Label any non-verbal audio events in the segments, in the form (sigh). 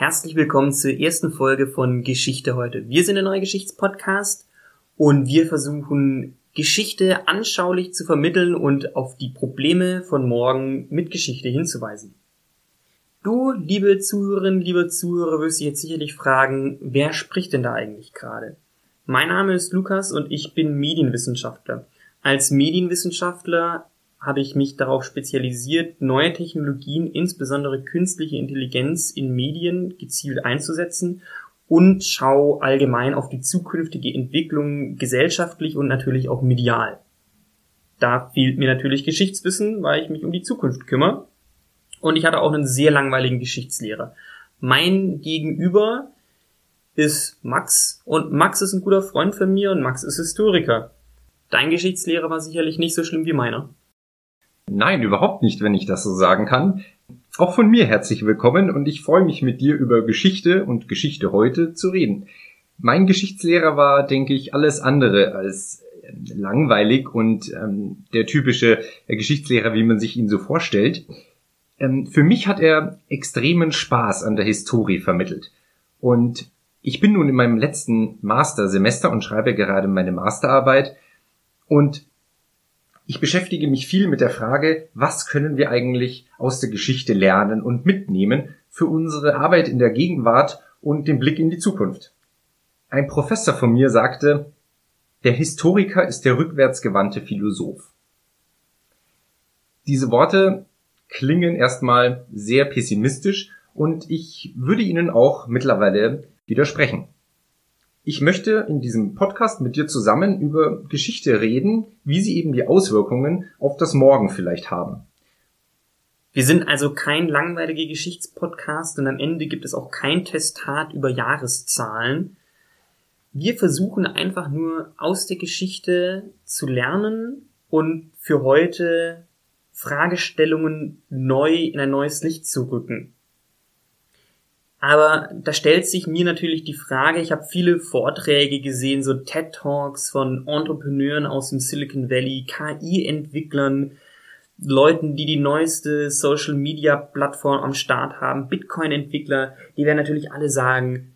Herzlich willkommen zur ersten Folge von Geschichte heute. Wir sind ein neuer Geschichtspodcast und wir versuchen Geschichte anschaulich zu vermitteln und auf die Probleme von morgen mit Geschichte hinzuweisen. Du, liebe Zuhörerinnen, liebe Zuhörer, wirst dich jetzt sicherlich fragen, wer spricht denn da eigentlich gerade? Mein Name ist Lukas und ich bin Medienwissenschaftler. Als Medienwissenschaftler habe ich mich darauf spezialisiert, neue Technologien, insbesondere künstliche Intelligenz in Medien gezielt einzusetzen und schau allgemein auf die zukünftige Entwicklung gesellschaftlich und natürlich auch medial. Da fehlt mir natürlich Geschichtswissen, weil ich mich um die Zukunft kümmere. Und ich hatte auch einen sehr langweiligen Geschichtslehrer. Mein Gegenüber ist Max und Max ist ein guter Freund von mir und Max ist Historiker. Dein Geschichtslehrer war sicherlich nicht so schlimm wie meiner. Nein, überhaupt nicht, wenn ich das so sagen kann. Auch von mir herzlich willkommen und ich freue mich mit dir über Geschichte und Geschichte heute zu reden. Mein Geschichtslehrer war, denke ich, alles andere als äh, langweilig und ähm, der typische Geschichtslehrer, wie man sich ihn so vorstellt. Ähm, für mich hat er extremen Spaß an der Historie vermittelt. Und ich bin nun in meinem letzten Mastersemester und schreibe gerade meine Masterarbeit. Und ich beschäftige mich viel mit der Frage, was können wir eigentlich aus der Geschichte lernen und mitnehmen für unsere Arbeit in der Gegenwart und den Blick in die Zukunft. Ein Professor von mir sagte, der Historiker ist der rückwärtsgewandte Philosoph. Diese Worte klingen erstmal sehr pessimistisch und ich würde ihnen auch mittlerweile widersprechen. Ich möchte in diesem Podcast mit dir zusammen über Geschichte reden, wie sie eben die Auswirkungen auf das Morgen vielleicht haben. Wir sind also kein langweiliger Geschichtspodcast und am Ende gibt es auch kein Testat über Jahreszahlen. Wir versuchen einfach nur aus der Geschichte zu lernen und für heute Fragestellungen neu in ein neues Licht zu rücken. Aber da stellt sich mir natürlich die Frage, ich habe viele Vorträge gesehen, so TED Talks von Entrepreneuren aus dem Silicon Valley, KI-Entwicklern, Leuten, die die neueste Social Media Plattform am Start haben, Bitcoin-Entwickler, die werden natürlich alle sagen,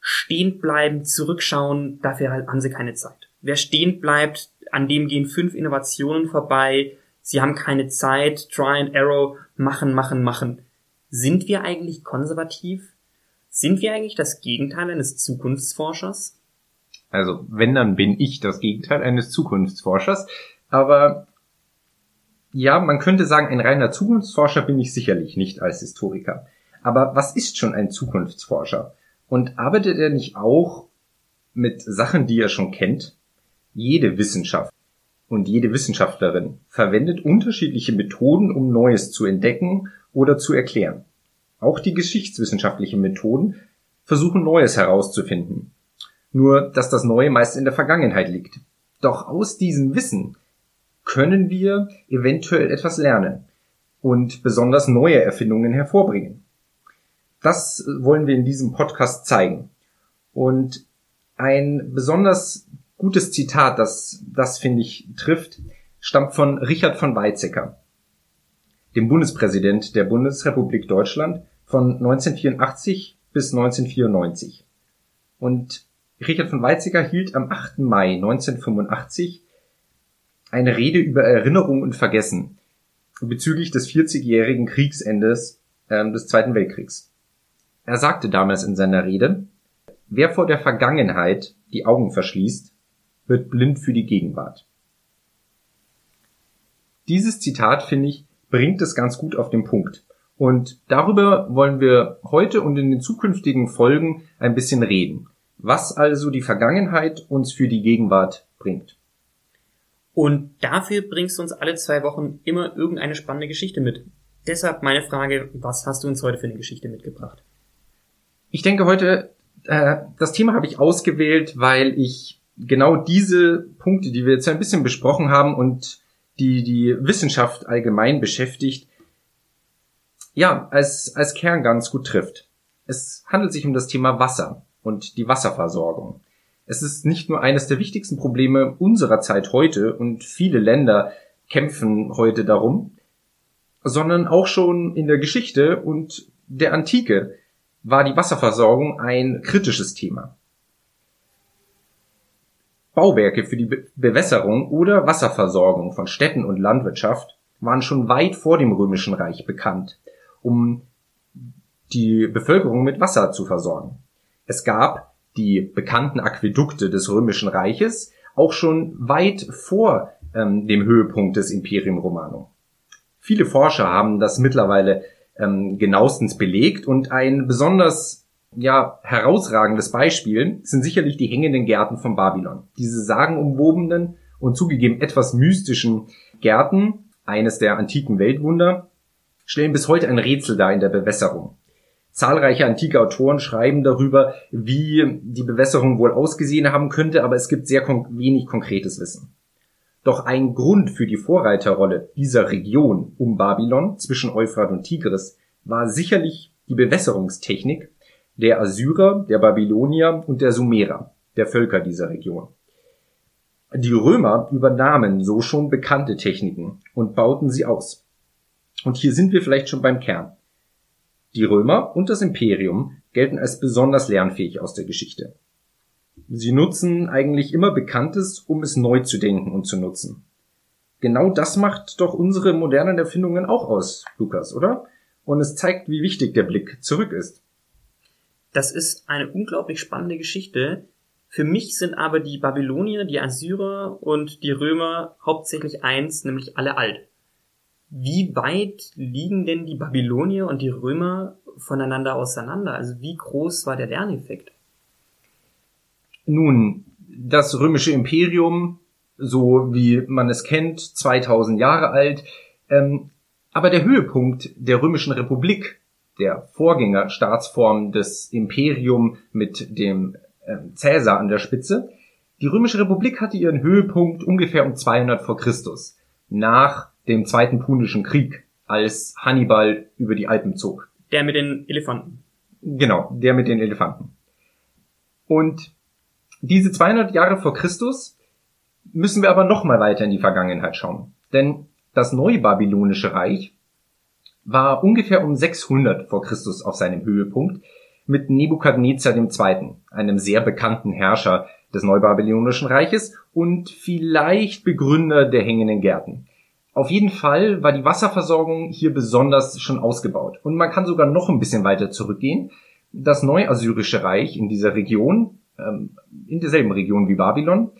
stehen bleiben, zurückschauen, dafür halt haben sie keine Zeit. Wer stehen bleibt, an dem gehen fünf Innovationen vorbei, sie haben keine Zeit, Try and Arrow, machen, machen, machen. Sind wir eigentlich konservativ? Sind wir eigentlich das Gegenteil eines Zukunftsforschers? Also, wenn, dann bin ich das Gegenteil eines Zukunftsforschers. Aber ja, man könnte sagen, ein reiner Zukunftsforscher bin ich sicherlich nicht als Historiker. Aber was ist schon ein Zukunftsforscher? Und arbeitet er nicht auch mit Sachen, die er schon kennt? Jede Wissenschaft und jede Wissenschaftlerin verwendet unterschiedliche Methoden, um Neues zu entdecken oder zu erklären. Auch die geschichtswissenschaftlichen Methoden versuchen Neues herauszufinden. Nur, dass das Neue meist in der Vergangenheit liegt. Doch aus diesem Wissen können wir eventuell etwas lernen und besonders neue Erfindungen hervorbringen. Das wollen wir in diesem Podcast zeigen. Und ein besonders gutes Zitat, das das finde ich trifft, stammt von Richard von Weizsäcker, dem Bundespräsident der Bundesrepublik Deutschland von 1984 bis 1994. Und Richard von Weizsäcker hielt am 8. Mai 1985 eine Rede über Erinnerung und Vergessen bezüglich des 40-jährigen Kriegsendes äh, des Zweiten Weltkriegs. Er sagte damals in seiner Rede, wer vor der Vergangenheit die Augen verschließt, wird blind für die Gegenwart. Dieses Zitat, finde ich, bringt es ganz gut auf den Punkt. Und darüber wollen wir heute und in den zukünftigen Folgen ein bisschen reden. Was also die Vergangenheit uns für die Gegenwart bringt. Und dafür bringst du uns alle zwei Wochen immer irgendeine spannende Geschichte mit. Deshalb meine Frage, was hast du uns heute für eine Geschichte mitgebracht? Ich denke heute, äh, das Thema habe ich ausgewählt, weil ich genau diese Punkte, die wir jetzt ein bisschen besprochen haben und die die Wissenschaft allgemein beschäftigt, ja, als, als Kern ganz gut trifft. Es handelt sich um das Thema Wasser und die Wasserversorgung. Es ist nicht nur eines der wichtigsten Probleme unserer Zeit heute und viele Länder kämpfen heute darum, sondern auch schon in der Geschichte und der Antike war die Wasserversorgung ein kritisches Thema. Bauwerke für die Be Bewässerung oder Wasserversorgung von Städten und Landwirtschaft waren schon weit vor dem Römischen Reich bekannt, um die Bevölkerung mit Wasser zu versorgen. Es gab die bekannten Aquädukte des Römischen Reiches auch schon weit vor ähm, dem Höhepunkt des Imperium Romanum. Viele Forscher haben das mittlerweile ähm, genauestens belegt und ein besonders ja, herausragendes Beispiel sind sicherlich die hängenden Gärten von Babylon. Diese sagenumwobenen und zugegeben etwas mystischen Gärten, eines der antiken Weltwunder, stellen bis heute ein Rätsel dar in der Bewässerung. Zahlreiche antike Autoren schreiben darüber, wie die Bewässerung wohl ausgesehen haben könnte, aber es gibt sehr kon wenig konkretes Wissen. Doch ein Grund für die Vorreiterrolle dieser Region um Babylon zwischen Euphrat und Tigris war sicherlich die Bewässerungstechnik der Assyrer, der Babylonier und der Sumerer, der Völker dieser Region. Die Römer übernahmen so schon bekannte Techniken und bauten sie aus. Und hier sind wir vielleicht schon beim Kern. Die Römer und das Imperium gelten als besonders lernfähig aus der Geschichte. Sie nutzen eigentlich immer Bekanntes, um es neu zu denken und zu nutzen. Genau das macht doch unsere modernen Erfindungen auch aus, Lukas, oder? Und es zeigt, wie wichtig der Blick zurück ist. Das ist eine unglaublich spannende Geschichte. Für mich sind aber die Babylonier, die Assyrer und die Römer hauptsächlich eins, nämlich alle alt. Wie weit liegen denn die Babylonier und die Römer voneinander auseinander? Also wie groß war der Lerneffekt? Nun, das römische Imperium, so wie man es kennt, 2000 Jahre alt, ähm, aber der Höhepunkt der römischen Republik, der Vorgängerstaatsform des Imperium mit dem äh, Cäsar an der Spitze, die römische Republik hatte ihren Höhepunkt ungefähr um 200 vor Christus, nach dem Zweiten Punischen Krieg, als Hannibal über die Alpen zog. Der mit den Elefanten. Genau, der mit den Elefanten. Und diese 200 Jahre vor Christus müssen wir aber noch mal weiter in die Vergangenheit schauen. Denn das Neubabylonische Reich war ungefähr um 600 vor Christus auf seinem Höhepunkt mit Nebukadnezar II., einem sehr bekannten Herrscher des Neubabylonischen Reiches und vielleicht Begründer der hängenden Gärten. Auf jeden Fall war die Wasserversorgung hier besonders schon ausgebaut. Und man kann sogar noch ein bisschen weiter zurückgehen. Das Neuassyrische Reich in dieser Region, ähm, in derselben Region wie Babylon,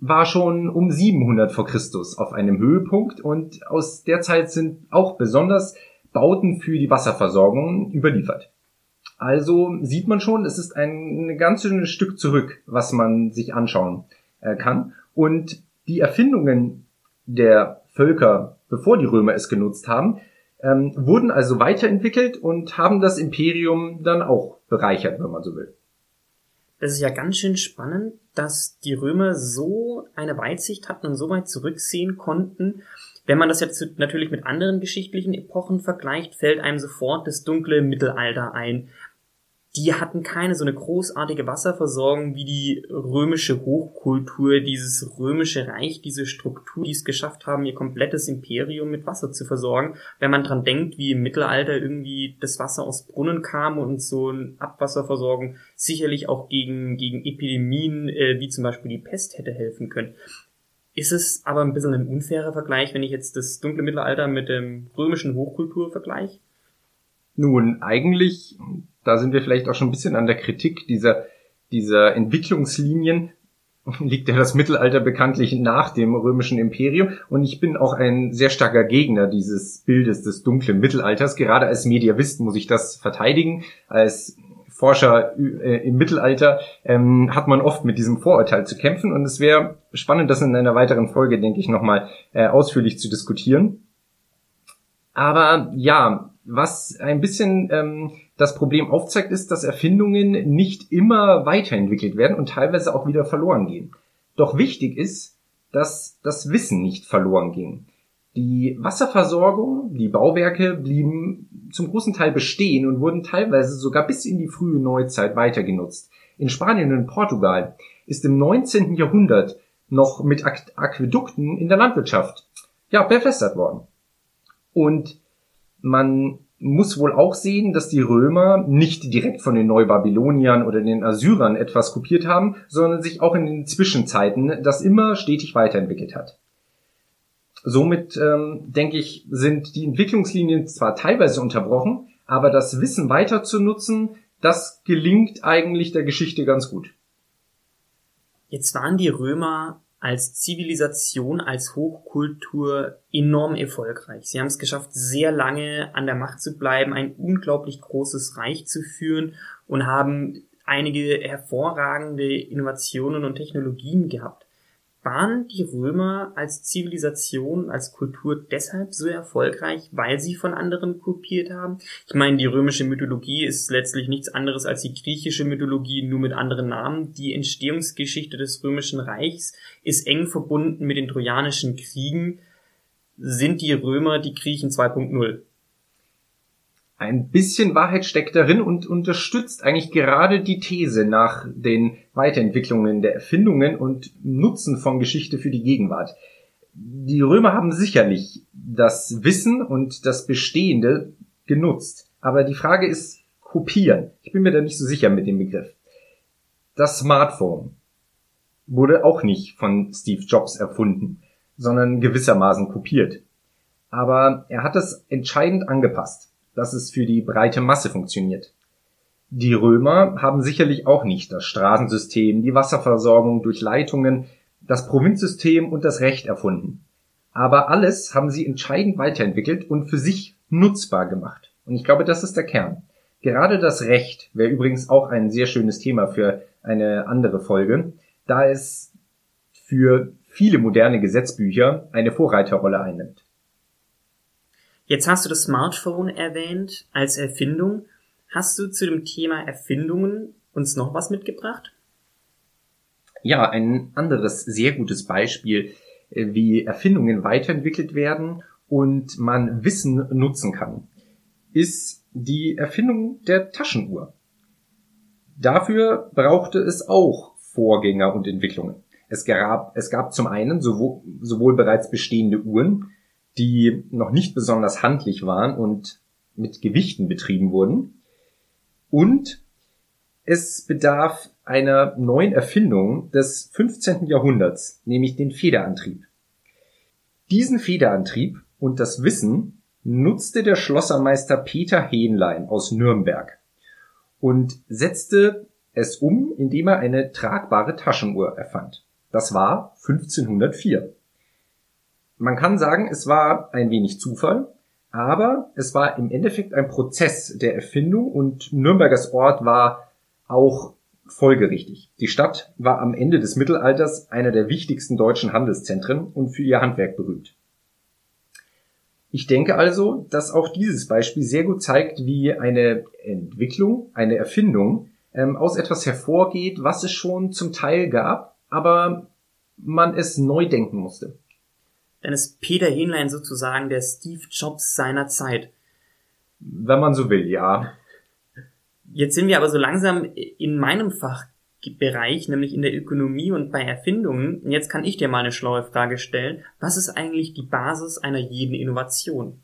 war schon um 700 vor Christus auf einem Höhepunkt und aus der Zeit sind auch besonders Bauten für die Wasserversorgung überliefert. Also sieht man schon, es ist ein, ein ganz schönes Stück zurück, was man sich anschauen äh, kann. Und die Erfindungen der Völker, bevor die Römer es genutzt haben, ähm, wurden also weiterentwickelt und haben das Imperium dann auch bereichert, wenn man so will. Das ist ja ganz schön spannend, dass die Römer so eine Weitsicht hatten und so weit zurücksehen konnten. Wenn man das jetzt natürlich mit anderen geschichtlichen Epochen vergleicht, fällt einem sofort das dunkle Mittelalter ein die hatten keine so eine großartige Wasserversorgung wie die römische Hochkultur, dieses römische Reich, diese Struktur, die es geschafft haben, ihr komplettes Imperium mit Wasser zu versorgen. Wenn man dran denkt, wie im Mittelalter irgendwie das Wasser aus Brunnen kam und so eine Abwasserversorgung sicherlich auch gegen, gegen Epidemien äh, wie zum Beispiel die Pest hätte helfen können. Ist es aber ein bisschen ein unfairer Vergleich, wenn ich jetzt das dunkle Mittelalter mit dem römischen Hochkultur vergleiche? Nun, eigentlich da sind wir vielleicht auch schon ein bisschen an der Kritik dieser, dieser Entwicklungslinien (laughs) liegt ja das Mittelalter bekanntlich nach dem römischen Imperium und ich bin auch ein sehr starker Gegner dieses Bildes des dunklen Mittelalters. Gerade als Mediavist muss ich das verteidigen. Als Forscher äh, im Mittelalter ähm, hat man oft mit diesem Vorurteil zu kämpfen und es wäre spannend, das in einer weiteren Folge, denke ich, nochmal äh, ausführlich zu diskutieren. Aber ja, was ein bisschen ähm, das Problem aufzeigt, ist, dass Erfindungen nicht immer weiterentwickelt werden und teilweise auch wieder verloren gehen. Doch wichtig ist, dass das Wissen nicht verloren ging. Die Wasserversorgung, die Bauwerke blieben zum großen Teil bestehen und wurden teilweise sogar bis in die frühe Neuzeit weiter genutzt. In Spanien und Portugal ist im 19. Jahrhundert noch mit Aquädukten in der Landwirtschaft ja, bewässert worden. Und man muss wohl auch sehen, dass die Römer nicht direkt von den Neubabyloniern oder den Assyrern etwas kopiert haben, sondern sich auch in den Zwischenzeiten das immer stetig weiterentwickelt hat. Somit ähm, denke ich, sind die Entwicklungslinien zwar teilweise unterbrochen, aber das Wissen weiter zu nutzen, das gelingt eigentlich der Geschichte ganz gut. Jetzt waren die Römer als Zivilisation, als Hochkultur enorm erfolgreich. Sie haben es geschafft, sehr lange an der Macht zu bleiben, ein unglaublich großes Reich zu führen und haben einige hervorragende Innovationen und Technologien gehabt. Waren die Römer als Zivilisation, als Kultur deshalb so erfolgreich, weil sie von anderen kopiert haben? Ich meine, die römische Mythologie ist letztlich nichts anderes als die griechische Mythologie, nur mit anderen Namen. Die Entstehungsgeschichte des römischen Reichs ist eng verbunden mit den trojanischen Kriegen. Sind die Römer die Griechen 2.0? Ein bisschen Wahrheit steckt darin und unterstützt eigentlich gerade die These nach den Weiterentwicklungen der Erfindungen und Nutzen von Geschichte für die Gegenwart. Die Römer haben sicherlich das Wissen und das Bestehende genutzt. Aber die Frage ist kopieren. Ich bin mir da nicht so sicher mit dem Begriff. Das Smartphone wurde auch nicht von Steve Jobs erfunden, sondern gewissermaßen kopiert. Aber er hat es entscheidend angepasst dass es für die breite Masse funktioniert. Die Römer haben sicherlich auch nicht das Straßensystem, die Wasserversorgung durch Leitungen, das Provinzsystem und das Recht erfunden. Aber alles haben sie entscheidend weiterentwickelt und für sich nutzbar gemacht. Und ich glaube, das ist der Kern. Gerade das Recht wäre übrigens auch ein sehr schönes Thema für eine andere Folge, da es für viele moderne Gesetzbücher eine Vorreiterrolle einnimmt. Jetzt hast du das Smartphone erwähnt als Erfindung. Hast du zu dem Thema Erfindungen uns noch was mitgebracht? Ja, ein anderes sehr gutes Beispiel, äh, wie Erfindungen weiterentwickelt werden und man Wissen nutzen kann, ist die Erfindung der Taschenuhr. Dafür brauchte es auch Vorgänger und Entwicklungen. Es gab, es gab zum einen sowohl, sowohl bereits bestehende Uhren, die noch nicht besonders handlich waren und mit Gewichten betrieben wurden. Und es bedarf einer neuen Erfindung des 15. Jahrhunderts, nämlich den Federantrieb. Diesen Federantrieb und das Wissen nutzte der Schlossermeister Peter Hähnlein aus Nürnberg und setzte es um, indem er eine tragbare Taschenuhr erfand. Das war 1504. Man kann sagen, es war ein wenig Zufall, aber es war im Endeffekt ein Prozess der Erfindung und Nürnbergers Ort war auch folgerichtig. Die Stadt war am Ende des Mittelalters einer der wichtigsten deutschen Handelszentren und für ihr Handwerk berühmt. Ich denke also, dass auch dieses Beispiel sehr gut zeigt, wie eine Entwicklung, eine Erfindung ähm, aus etwas hervorgeht, was es schon zum Teil gab, aber man es neu denken musste dann ist Peter Hähnlein sozusagen der Steve Jobs seiner Zeit. Wenn man so will, ja. Jetzt sind wir aber so langsam in meinem Fachbereich, nämlich in der Ökonomie und bei Erfindungen. Und jetzt kann ich dir mal eine schlaue Frage stellen. Was ist eigentlich die Basis einer jeden Innovation?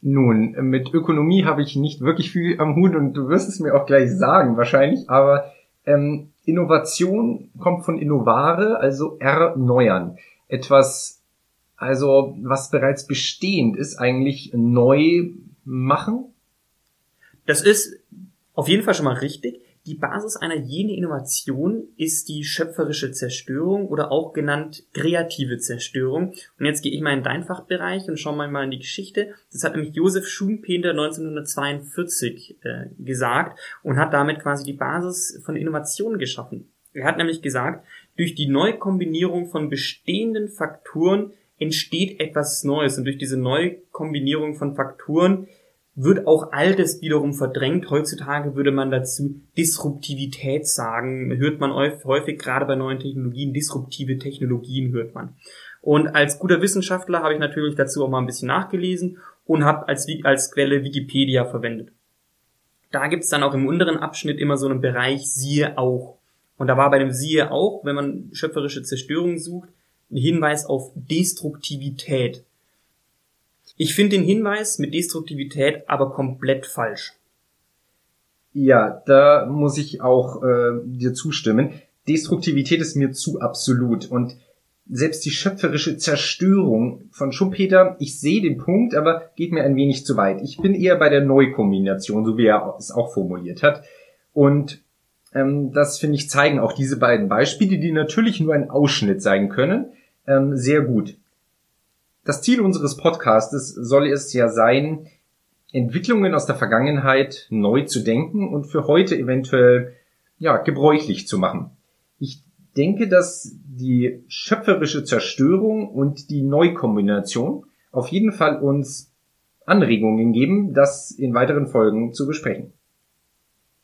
Nun, mit Ökonomie habe ich nicht wirklich viel am Hut und du wirst es mir auch gleich sagen wahrscheinlich, aber ähm, Innovation kommt von innovare, also erneuern etwas, also was bereits bestehend ist, eigentlich neu machen? Das ist auf jeden Fall schon mal richtig. Die Basis einer jeden Innovation ist die schöpferische Zerstörung oder auch genannt kreative Zerstörung. Und jetzt gehe ich mal in deinen Fachbereich und schaue mal in die Geschichte. Das hat nämlich Josef Schumpeter 1942 äh, gesagt und hat damit quasi die Basis von Innovationen geschaffen. Er hat nämlich gesagt, durch die Neukombinierung von bestehenden Faktoren entsteht etwas Neues und durch diese Neukombinierung von Faktoren wird auch Altes wiederum verdrängt. Heutzutage würde man dazu Disruptivität sagen. Hört man häufig, gerade bei neuen Technologien, disruptive Technologien hört man. Und als guter Wissenschaftler habe ich natürlich dazu auch mal ein bisschen nachgelesen und habe als, als Quelle Wikipedia verwendet. Da gibt's dann auch im unteren Abschnitt immer so einen Bereich siehe auch. Und da war bei dem Siehe auch, wenn man schöpferische Zerstörung sucht, ein Hinweis auf Destruktivität. Ich finde den Hinweis mit Destruktivität aber komplett falsch. Ja, da muss ich auch äh, dir zustimmen. Destruktivität ist mir zu absolut und selbst die schöpferische Zerstörung von Schumpeter, ich sehe den Punkt, aber geht mir ein wenig zu weit. Ich bin eher bei der Neukombination, so wie er es auch formuliert hat. Und ähm, das finde ich zeigen auch diese beiden Beispiele, die natürlich nur ein Ausschnitt sein können, ähm, sehr gut. Das Ziel unseres Podcastes soll es ja sein, Entwicklungen aus der Vergangenheit neu zu denken und für heute eventuell ja gebräuchlich zu machen. Ich denke, dass die schöpferische Zerstörung und die Neukombination auf jeden Fall uns Anregungen geben, das in weiteren Folgen zu besprechen.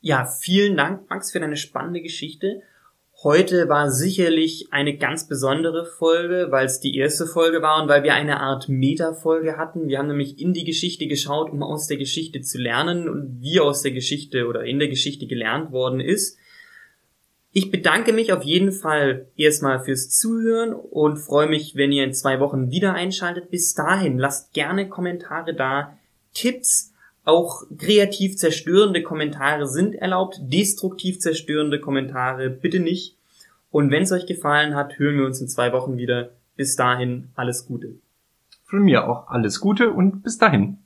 Ja, vielen Dank, Max, für deine spannende Geschichte. Heute war sicherlich eine ganz besondere Folge, weil es die erste Folge war und weil wir eine Art Meta-Folge hatten. Wir haben nämlich in die Geschichte geschaut, um aus der Geschichte zu lernen und wie aus der Geschichte oder in der Geschichte gelernt worden ist. Ich bedanke mich auf jeden Fall erstmal fürs Zuhören und freue mich, wenn ihr in zwei Wochen wieder einschaltet. Bis dahin lasst gerne Kommentare da, Tipps, auch kreativ zerstörende Kommentare sind erlaubt, destruktiv zerstörende Kommentare bitte nicht. Und wenn es euch gefallen hat, hören wir uns in zwei Wochen wieder. Bis dahin alles Gute. Von mir auch alles Gute und bis dahin.